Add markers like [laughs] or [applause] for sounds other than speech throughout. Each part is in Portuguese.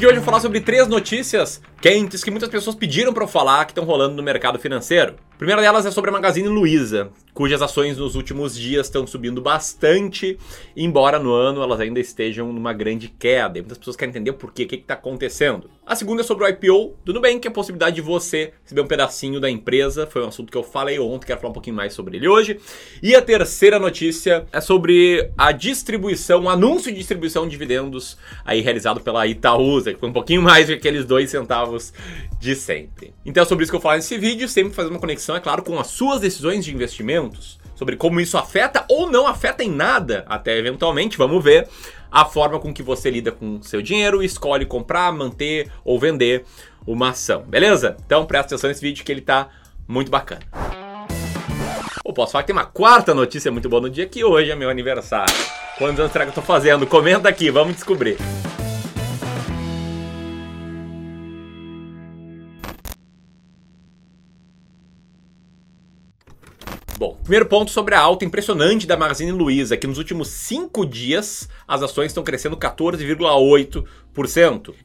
de hoje eu vou falar sobre três notícias quentes que muitas pessoas pediram para eu falar que estão rolando no mercado financeiro. Primeira delas é sobre a Magazine Luiza, cujas ações nos últimos dias estão subindo bastante, embora no ano elas ainda estejam numa grande queda. E muitas pessoas querem entender por quê, o que está acontecendo. A segunda é sobre o IPO do Nubank, a possibilidade de você receber um pedacinho da empresa. Foi um assunto que eu falei ontem, quero falar um pouquinho mais sobre ele hoje. E a terceira notícia é sobre a distribuição, o anúncio de distribuição de dividendos aí realizado pela Itaúsa, que foi um pouquinho mais do que aqueles dois centavos de sempre. Então é sobre isso que eu falar nesse vídeo, sempre fazendo uma conexão, é claro, com as suas decisões de investimentos, sobre como isso afeta ou não afeta em nada, até eventualmente, vamos ver a forma com que você lida com seu dinheiro e escolhe comprar, manter ou vender uma ação, beleza? Então presta atenção nesse vídeo que ele tá muito bacana. Ou posso falar que tem uma quarta notícia muito boa no dia que hoje é meu aniversário. Quantos anos será que eu tô fazendo? Comenta aqui, vamos descobrir. Bom, primeiro ponto sobre a alta impressionante da Magazine Luiza, que nos últimos cinco dias as ações estão crescendo 14,8%.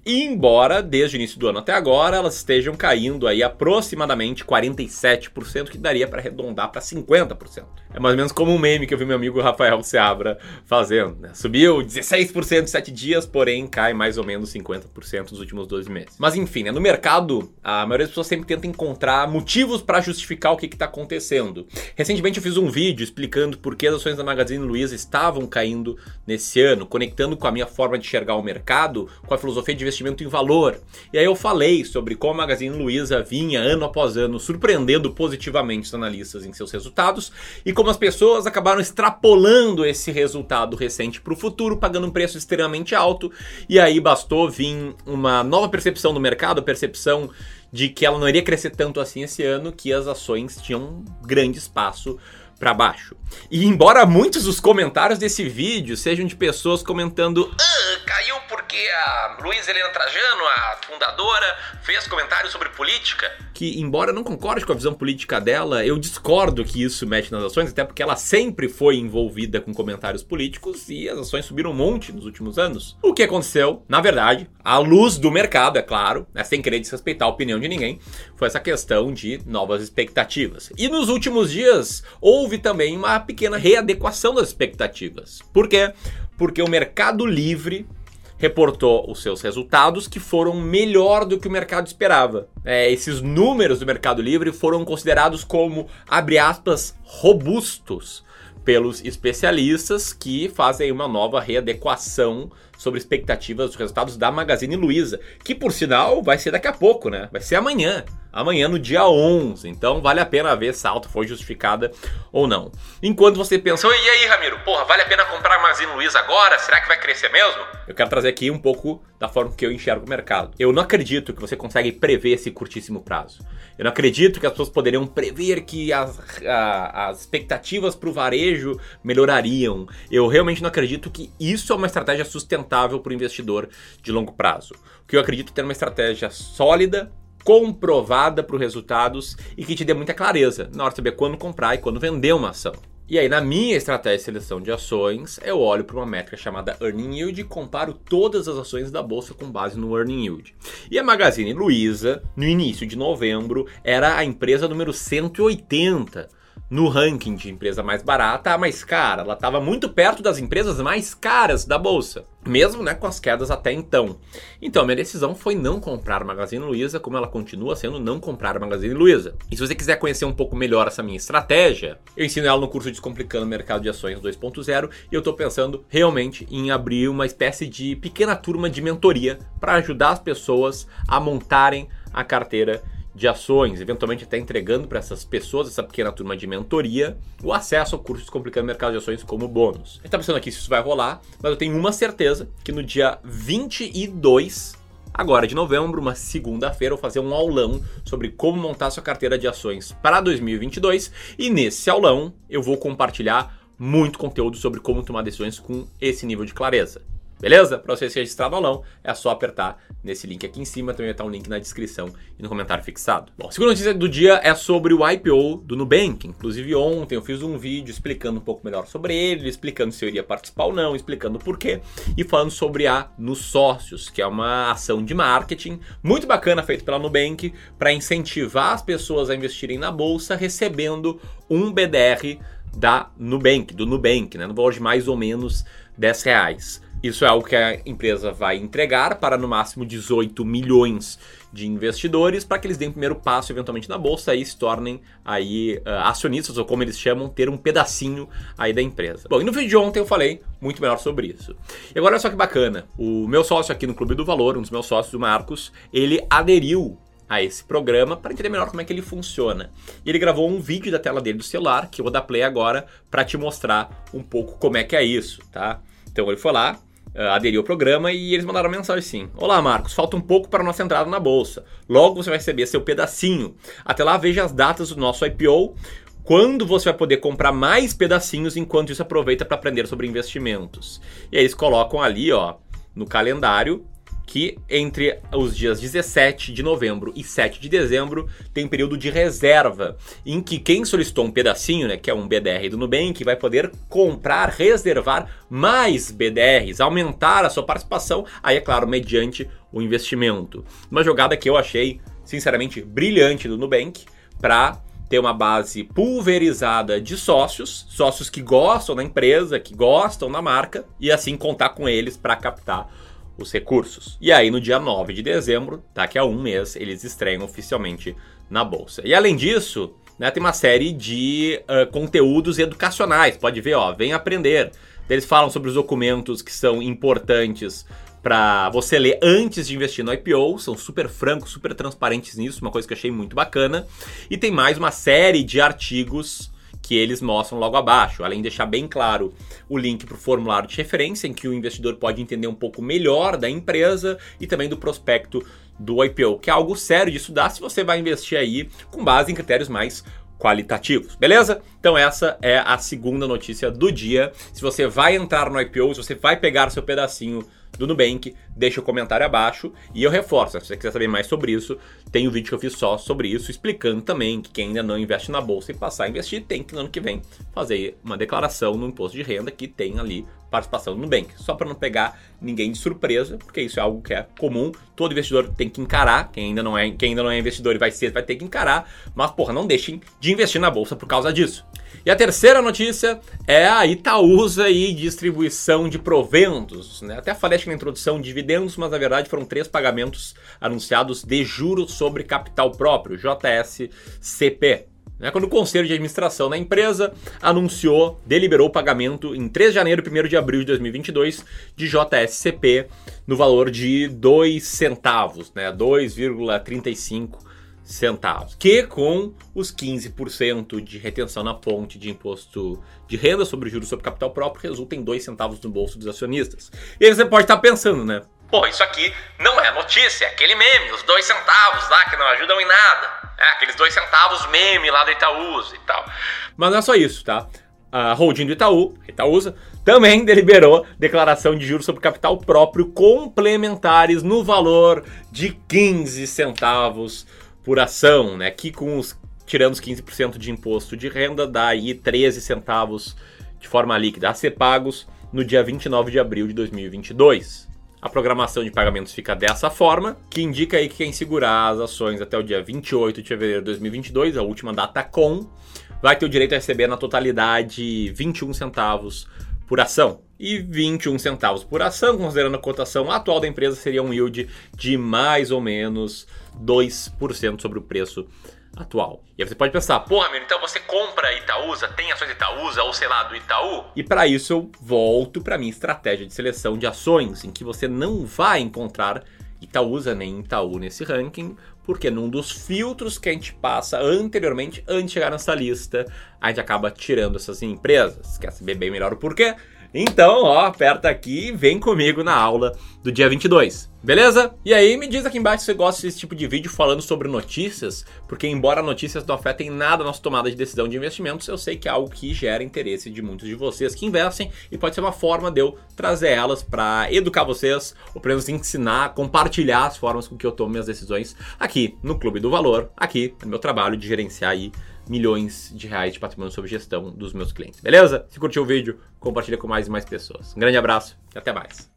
Embora desde o início do ano até agora elas estejam caindo aí aproximadamente 47%, que daria para arredondar para 50%. É mais ou menos como um meme que eu vi meu amigo Rafael Seabra fazendo. Né? Subiu 16% em 7 dias, porém cai mais ou menos 50% nos últimos 12 meses. Mas enfim, né? no mercado, a maioria das pessoas sempre tenta encontrar motivos para justificar o que está acontecendo. Recentemente eu fiz um vídeo explicando por que as ações da Magazine Luiza estavam caindo nesse ano, conectando com a minha forma de enxergar o mercado com a filosofia de investimento em valor. E aí eu falei sobre como a Magazine Luiza vinha ano após ano surpreendendo positivamente os analistas em seus resultados e como as pessoas acabaram extrapolando esse resultado recente para o futuro, pagando um preço extremamente alto. E aí bastou vir uma nova percepção do mercado, a percepção de que ela não iria crescer tanto assim esse ano, que as ações tinham um grande espaço para baixo. E embora muitos dos comentários desse vídeo sejam de pessoas comentando ah, caiu porque a Luiz Helena Trajano, a fundadora, fez comentários sobre política, que embora eu não concorde com a visão política dela, eu discordo que isso mexe nas ações, até porque ela sempre foi envolvida com comentários políticos e as ações subiram um monte nos últimos anos. O que aconteceu, na verdade, à luz do mercado, é claro, né, sem querer desrespeitar a opinião de ninguém, foi essa questão de novas expectativas. E nos últimos dias houve também uma pequena readequação das expectativas. Por quê? Porque o Mercado Livre reportou os seus resultados que foram melhor do que o mercado esperava. É, esses números do Mercado Livre foram considerados como, abre aspas, robustos pelos especialistas que fazem uma nova readequação sobre expectativas dos resultados da Magazine Luiza, que por sinal vai ser daqui a pouco, né? Vai ser amanhã amanhã no dia 11. Então vale a pena ver se a alta foi justificada ou não. Enquanto você pensa, e aí, Ramiro, porra, vale a pena comprar a Magazine Luiza agora? Será que vai crescer mesmo? Eu quero trazer aqui um pouco da forma que eu enxergo o mercado. Eu não acredito que você consegue prever esse curtíssimo prazo. Eu não acredito que as pessoas poderiam prever que as, a, as expectativas para o varejo melhorariam. Eu realmente não acredito que isso é uma estratégia sustentável para o investidor de longo prazo. O que eu acredito é ter uma estratégia sólida comprovada para os resultados e que te dê muita clareza na hora de saber quando comprar e quando vender uma ação. E aí, na minha estratégia de seleção de ações, eu olho para uma métrica chamada Earning Yield e comparo todas as ações da bolsa com base no Earning Yield. E a Magazine Luiza, no início de novembro, era a empresa número 180 no ranking de empresa mais barata a mais cara. Ela estava muito perto das empresas mais caras da bolsa, mesmo né, com as quedas até então. Então, minha decisão foi não comprar Magazine Luiza, como ela continua sendo não comprar Magazine Luiza. E se você quiser conhecer um pouco melhor essa minha estratégia, eu ensino ela no curso Descomplicando o Mercado de Ações 2.0 e eu estou pensando realmente em abrir uma espécie de pequena turma de mentoria para ajudar as pessoas a montarem a carteira de ações, eventualmente até entregando para essas pessoas, essa pequena turma de mentoria, o acesso ao curso Descomplicando o Mercado de Ações como bônus. A gente está pensando aqui se isso vai rolar, mas eu tenho uma certeza que no dia 22 agora de novembro, uma segunda-feira, eu vou fazer um aulão sobre como montar sua carteira de ações para 2022 e nesse aulão eu vou compartilhar muito conteúdo sobre como tomar decisões com esse nível de clareza. Beleza? Para você ser registrado ou não, é só apertar nesse link aqui em cima, também vai estar um link na descrição e no comentário fixado. Bom, a segunda notícia do dia é sobre o IPO do Nubank. Inclusive ontem eu fiz um vídeo explicando um pouco melhor sobre ele, explicando se eu iria participar ou não, explicando por quê e falando sobre a Nos Sócios, que é uma ação de marketing muito bacana feita pela Nubank para incentivar as pessoas a investirem na bolsa recebendo um BDR da Nubank, do Nubank, né, no valor de mais ou menos 10 reais. Isso é algo que a empresa vai entregar para no máximo 18 milhões de investidores para que eles deem o primeiro passo eventualmente na bolsa e se tornem aí uh, acionistas ou como eles chamam, ter um pedacinho aí da empresa. Bom, e no vídeo de ontem eu falei muito melhor sobre isso. E agora olha só que bacana, o meu sócio aqui no Clube do Valor, um dos meus sócios, o Marcos, ele aderiu a esse programa para entender melhor como é que ele funciona. E ele gravou um vídeo da tela dele do celular, que eu vou dar play agora para te mostrar um pouco como é que é isso, tá? Então ele foi lá, uh, aderiu ao programa e eles mandaram mensagem assim: Olá, Marcos, falta um pouco para nossa entrada na bolsa. Logo você vai receber seu pedacinho. Até lá, veja as datas do nosso IPO. Quando você vai poder comprar mais pedacinhos, enquanto isso aproveita para aprender sobre investimentos. E aí eles colocam ali, ó, no calendário, que entre os dias 17 de novembro e 7 de dezembro tem período de reserva, em que quem solicitou um pedacinho, né, que é um BDR do Nubank, vai poder comprar, reservar mais BDRs, aumentar a sua participação, aí é claro, mediante o investimento. Uma jogada que eu achei, sinceramente, brilhante do Nubank para ter uma base pulverizada de sócios, sócios que gostam da empresa, que gostam da marca, e assim contar com eles para captar os recursos. E aí, no dia 9 de dezembro, daqui a um mês, eles estreiam oficialmente na bolsa. E além disso, né, tem uma série de uh, conteúdos educacionais. Pode ver, ó, vem aprender. Eles falam sobre os documentos que são importantes para você ler antes de investir no IPO, são super francos, super transparentes nisso, uma coisa que eu achei muito bacana. E tem mais uma série de artigos que eles mostram logo abaixo, além de deixar bem claro o link para o formulário de referência, em que o investidor pode entender um pouco melhor da empresa e também do prospecto do IPO, que é algo sério de estudar se você vai investir aí com base em critérios mais qualitativos, beleza? Então essa é a segunda notícia do dia. Se você vai entrar no IPO, se você vai pegar seu pedacinho do Nubank, deixa o comentário abaixo e eu reforço, se você quiser saber mais sobre isso, tem um vídeo que eu fiz só sobre isso, explicando também que quem ainda não investe na bolsa e passar a investir, tem que no ano que vem fazer uma declaração no imposto de renda que tem ali participação no Nubank, só para não pegar ninguém de surpresa, porque isso é algo que é comum, todo investidor tem que encarar, quem ainda não é, quem ainda não é investidor e vai ser, vai ter que encarar, mas porra, não deixem de investir na bolsa por causa disso. E a terceira notícia é a Itaúsa e distribuição de proventos. Né? Até falei acho, na introdução dividendos, mas na verdade foram três pagamentos anunciados de juros sobre capital próprio, JSCP. Né? Quando o conselho de administração da empresa anunciou, deliberou o pagamento em 3 de janeiro e 1 de abril de 2022 de JSCP no valor de 2 centavos, né? 2,35 centavos, que com os 15% de retenção na fonte de imposto de renda sobre juros sobre capital próprio resulta em 2 centavos no bolso dos acionistas. E aí você pode estar pensando, né? Pô, isso aqui não é notícia, é aquele meme, os 2 centavos lá que não ajudam em nada. É, aqueles 2 centavos meme lá da Itaúsa e tal. Mas não é só isso, tá? A holding do Itaú, Itaúsa, também [laughs] deliberou declaração de juros sobre capital próprio complementares no valor de 15 centavos por ação, né? Que com os tirando os 15% de imposto de renda, dá aí 13 centavos de forma líquida a ser pagos no dia 29 de abril de 2022. A programação de pagamentos fica dessa forma, que indica aí que quem segurar as ações até o dia 28 de fevereiro de 2022, a última data com, vai ter o direito a receber na totalidade 21 centavos por ação. E 21 centavos por ação, considerando a cotação atual da empresa, seria um yield de mais ou menos 2% sobre o preço atual. E aí você pode pensar, pô, amigo, então você compra Itaúsa, tem ações Itaúsa ou sei lá do Itaú? E para isso eu volto para minha estratégia de seleção de ações, em que você não vai encontrar Itaúsa nem Itaú nesse ranking, porque num dos filtros que a gente passa anteriormente, antes de chegar nessa lista, a gente acaba tirando essas empresas. Quer saber bem melhor o porquê? Então, ó, aperta aqui e vem comigo na aula do dia 22. Beleza? E aí, me diz aqui embaixo se você gosta desse tipo de vídeo falando sobre notícias, porque embora notícias não afetem nada a nossa tomada de decisão de investimentos, eu sei que é algo que gera interesse de muitos de vocês que investem e pode ser uma forma de eu trazer elas para educar vocês, ou pelo menos ensinar, compartilhar as formas com que eu tomo minhas decisões aqui no Clube do Valor, aqui no meu trabalho de gerenciar aí milhões de reais de patrimônio sob gestão dos meus clientes. Beleza? Se curtiu o vídeo, compartilha com mais e mais pessoas. Um grande abraço e até mais.